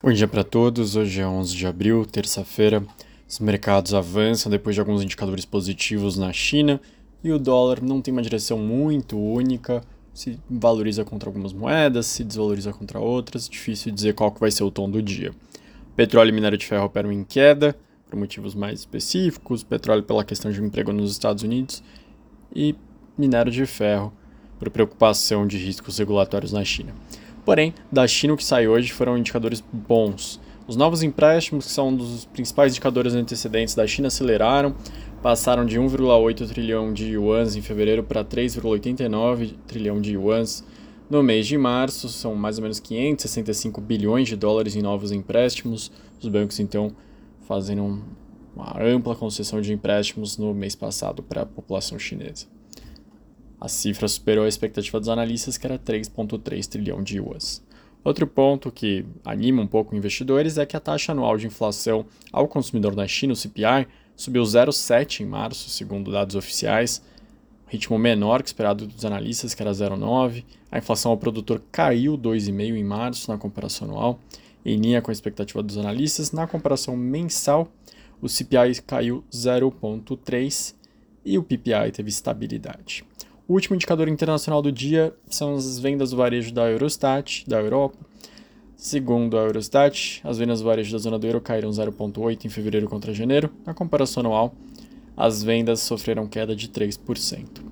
Bom dia para todos. Hoje é 11 de abril, terça-feira. Os mercados avançam depois de alguns indicadores positivos na China e o dólar não tem uma direção muito única. Se valoriza contra algumas moedas, se desvaloriza contra outras. Difícil dizer qual que vai ser o tom do dia. Petróleo e minério de ferro operam em queda por motivos mais específicos. Petróleo pela questão de emprego nos Estados Unidos e minério de ferro por preocupação de riscos regulatórios na China. Porém, da China o que sai hoje foram indicadores bons. Os novos empréstimos, que são um dos principais indicadores antecedentes da China, aceleraram, passaram de 1,8 trilhão de yuans em fevereiro para 3,89 trilhão de yuans no mês de março. São mais ou menos 565 bilhões de dólares em novos empréstimos. Os bancos, então, fazendo uma ampla concessão de empréstimos no mês passado para a população chinesa. A cifra superou a expectativa dos analistas, que era 3,3 trilhão de yuans. Outro ponto que anima um pouco investidores é que a taxa anual de inflação ao consumidor na China, o CPI, subiu 0,7 em março, segundo dados oficiais, ritmo menor que esperado dos analistas, que era 0,9. A inflação ao produtor caiu 2,5 em março na comparação anual, em linha com a expectativa dos analistas. Na comparação mensal, o CPI caiu 0,3 e o PPI teve estabilidade. O último indicador internacional do dia são as vendas do varejo da Eurostat, da Europa. Segundo a Eurostat, as vendas do varejo da zona do euro caíram 0,8% em fevereiro contra janeiro. Na comparação anual, as vendas sofreram queda de 3%.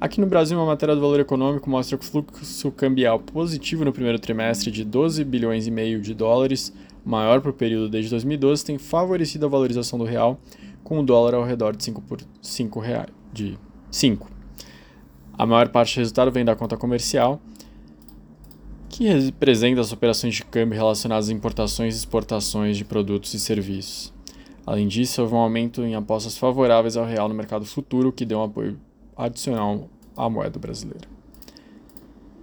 Aqui no Brasil, uma matéria do Valor Econômico mostra que o fluxo cambial positivo no primeiro trimestre de 12 bilhões e meio de dólares, maior para o período desde 2012, tem favorecido a valorização do real, com o dólar ao redor de 5 por 5 reais, de 5. A maior parte do resultado vem da conta comercial, que representa as operações de câmbio relacionadas às importações e exportações de produtos e serviços. Além disso, houve um aumento em apostas favoráveis ao real no mercado futuro, que deu um apoio adicional à moeda brasileira.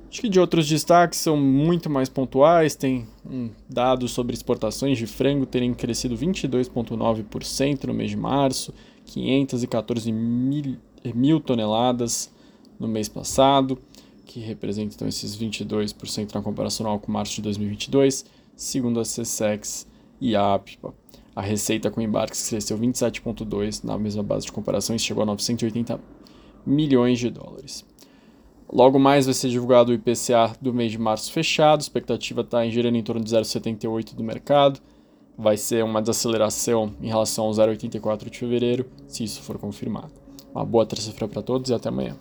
Acho que de outros destaques são muito mais pontuais. Tem um dado sobre exportações de frango terem crescido 22,9% no mês de março, 514 mil, mil toneladas no mês passado, que representa então esses 22% na comparação com março de 2022, segundo a CSEX e a APIPA. A receita com embarques cresceu 27,2% na mesma base de comparação e chegou a 980 milhões de dólares. Logo mais vai ser divulgado o IPCA do mês de março fechado, a expectativa está girando em torno de 0,78 do mercado. Vai ser uma desaceleração em relação ao 0,84 de fevereiro, se isso for confirmado. Uma boa terça-feira para todos e até amanhã.